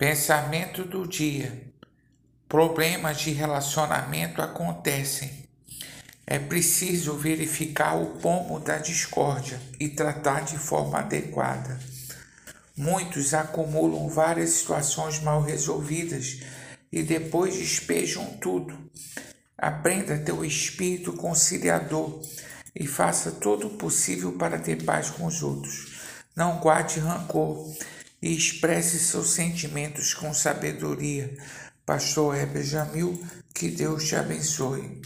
Pensamento do dia. Problemas de relacionamento acontecem. É preciso verificar o pomo da discórdia e tratar de forma adequada. Muitos acumulam várias situações mal resolvidas e depois despejam tudo. Aprenda o espírito conciliador e faça todo o possível para ter paz com os outros. Não guarde rancor e expresse seus sentimentos com sabedoria. Pastor Heber Jamil, que Deus te abençoe.